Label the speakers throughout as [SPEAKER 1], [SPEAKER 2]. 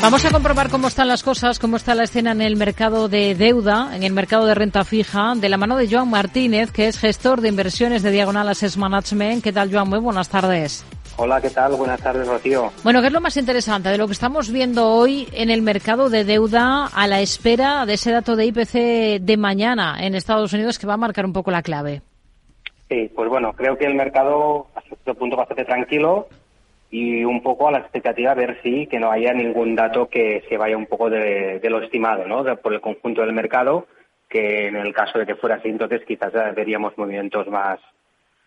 [SPEAKER 1] Vamos a comprobar cómo están las cosas, cómo está la escena en el mercado de deuda, en el mercado de renta fija, de la mano de Joan Martínez, que es gestor de inversiones de Diagonal Assets Management. ¿Qué tal, Joan? Muy buenas tardes.
[SPEAKER 2] Hola, ¿qué tal? Buenas tardes, Rocío.
[SPEAKER 1] Bueno, ¿qué es lo más interesante de lo que estamos viendo hoy en el mercado de deuda a la espera de ese dato de IPC de mañana en Estados Unidos que va a marcar un poco la clave?
[SPEAKER 2] Sí, pues bueno, creo que el mercado hasta cierto punto bastante tranquilo y un poco a la expectativa ver si que no haya ningún dato que se vaya un poco de, lo estimado, ¿no? por el conjunto del mercado, que en el caso de que fuera así, entonces quizás veríamos movimientos más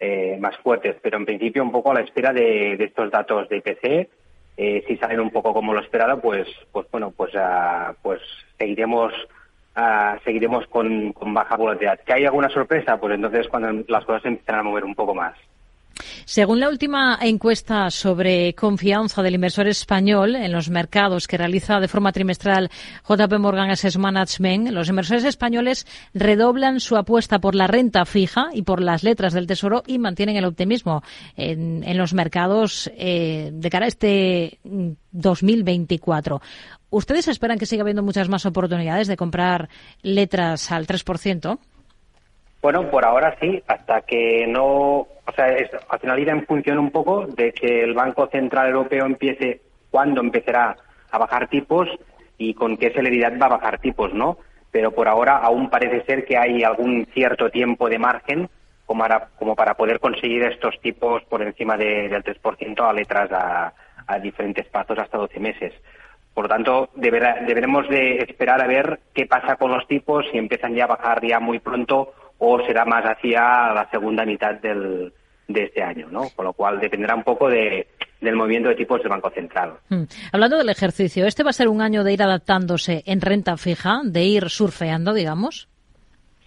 [SPEAKER 2] eh, más fuertes, pero en principio un poco a la espera de, estos datos de IPC. Eh, si salen un poco como lo esperado, pues pues bueno, pues uh, pues seguiremos uh, seguiremos con, con baja volatilidad. ¿Que hay alguna sorpresa? Pues entonces cuando las cosas empiezan a mover un poco más.
[SPEAKER 1] Según la última encuesta sobre confianza del inversor español en los mercados que realiza de forma trimestral JP Morgan Asset Management, los inversores españoles redoblan su apuesta por la renta fija y por las letras del Tesoro y mantienen el optimismo en, los mercados eh, de cara a este 2024. ¿Ustedes esperan que siga habiendo muchas más oportunidades de comprar letras al 3%?
[SPEAKER 2] Bueno, por ahora sí, hasta que no, o sea, al final irá en función un poco de que el Banco Central Europeo empiece, cuándo empezará a bajar tipos y con qué celeridad va a bajar tipos, ¿no? Pero por ahora aún parece ser que hay algún cierto tiempo de margen como para, como para poder conseguir estos tipos por encima del 3% a letras a, a diferentes plazos hasta 12 meses. Por lo tanto, deberemos de esperar a ver qué pasa con los tipos, si empiezan ya a bajar ya muy pronto o será más hacia la segunda mitad del, de este año, ¿no? Con lo cual dependerá un poco de, del movimiento de tipos del Banco Central.
[SPEAKER 1] Hmm. Hablando del ejercicio, ¿este va a ser un año de ir adaptándose en renta fija, de ir surfeando, digamos?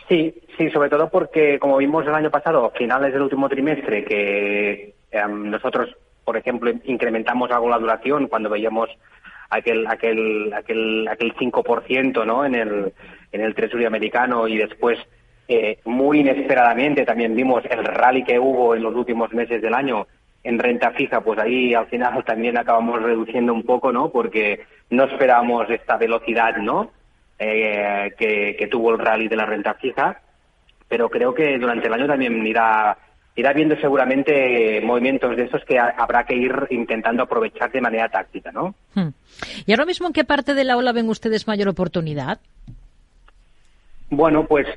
[SPEAKER 2] Sí, sí, sobre todo porque, como vimos el año pasado, a finales del último trimestre, que em, nosotros, por ejemplo, incrementamos algo la duración cuando veíamos aquel aquel aquel aquel 5% ¿no? en el en el Treasury americano y después eh, muy inesperadamente también vimos el rally que hubo en los últimos meses del año en renta fija, pues ahí al final también acabamos reduciendo un poco, ¿no? Porque no esperábamos esta velocidad, ¿no? Eh, que, tuvo el rally de la renta fija, pero creo que durante el año también irá irá viendo seguramente movimientos de esos que habrá que ir intentando aprovechar de manera táctica, ¿no? Hmm.
[SPEAKER 1] ¿Y ahora mismo en qué parte de la ola ven ustedes mayor oportunidad?
[SPEAKER 2] Bueno, pues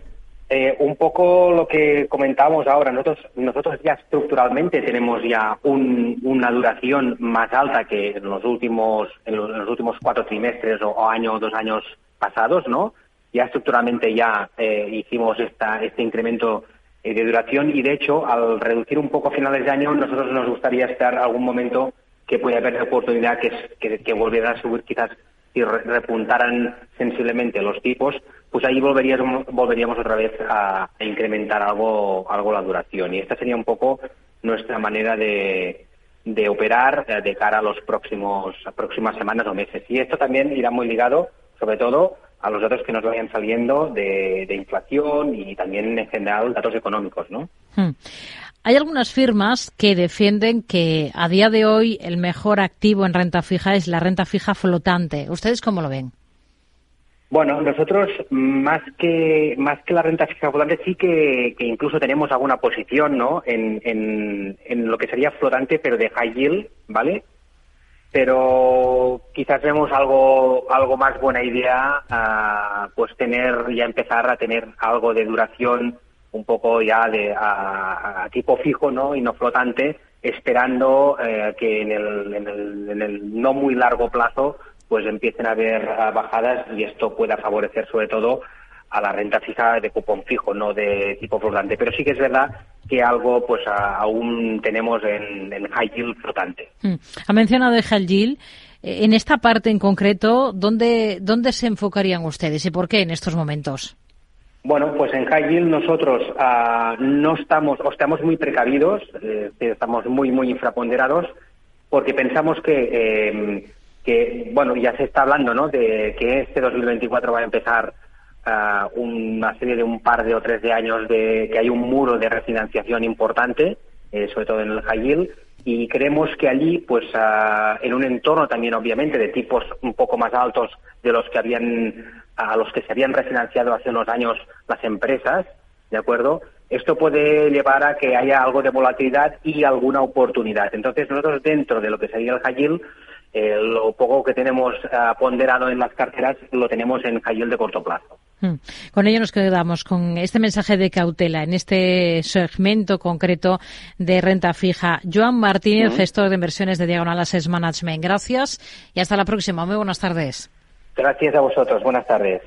[SPEAKER 2] eh, un poco lo que comentábamos ahora, nosotros, nosotros ya estructuralmente tenemos ya una duración más alta que en los últimos, en los, últimos cuatro trimestres o, año o dos años pasados, ¿no? Ya estructuralmente ya eh, hicimos esta, este incremento eh, de duración y de hecho al reducir un poco a finales de año nosotros nos gustaría estar algún momento que pueda haber oportunidad que, que, que volviera a subir quizás si repuntaran sensiblemente los tipos, pues ahí volveríamos, volveríamos otra vez a, incrementar algo, algo la duración. Y esta sería un poco nuestra manera de, de operar eh, de cara a los próximos próximas semanas o meses. Y esto también irá muy ligado, sobre todo, a los datos que nos vayan saliendo de, de inflación y también en general datos económicos, ¿no? Hmm.
[SPEAKER 1] Hay algunas firmas que defienden que a día de hoy el mejor activo en renta fija es la renta fija flotante. ¿Ustedes cómo lo ven?
[SPEAKER 2] Bueno, nosotros más que más que la renta fija flotante sí que, incluso tenemos alguna posición, ¿no? En, en, lo que sería flotante, pero de high yield, ¿vale? Pero quizás vemos algo algo más buena idea, ah, pues tener ya empezar a tener algo de duración un poco ya de a, tipo fijo no y no flotante esperando eh, que en el, en, el, en el no muy largo plazo pues empiecen a haber bajadas y esto pueda favorecer sobre todo a la renta fija de cupón fijo, no de tipo flotante. Pero sí que es verdad que algo pues aún tenemos en, en, high yield flotante.
[SPEAKER 1] Hmm. Ha mencionado el high yield. En esta parte en concreto, ¿dónde, ¿dónde se enfocarían ustedes y por qué en estos momentos?
[SPEAKER 2] Bueno, pues en High Yield nosotros ah, no estamos, o estamos muy precavidos, eh, estamos muy, muy infraponderados, porque pensamos que, em, que, bueno, ya se está hablando, ¿no?, de que este 2024 va a empezar ah, una serie de un par de o tres de años de que hay un muro de refinanciación importante, eh, sobre todo en el High Yield, y creemos que allí, pues ah, en un entorno también obviamente de tipos un poco más altos de los que habían a los que se habían refinanciado hace unos años las empresas, ¿de acuerdo? Esto puede llevar a que haya algo de volatilidad y alguna oportunidad. Entonces, nosotros dentro de lo que sería el high eh, lo poco que tenemos ah, ponderado en las carteras lo tenemos en high de corto plazo.
[SPEAKER 1] Hmm. Con ello nos quedamos con este mensaje de cautela en este segmento concreto de renta fija. Joan Martínez, gestor de inversiones de Diagonal Assets Management. Gracias y hasta la próxima. Muy buenas tardes.
[SPEAKER 2] Gracias a vosotros. Buenas tardes.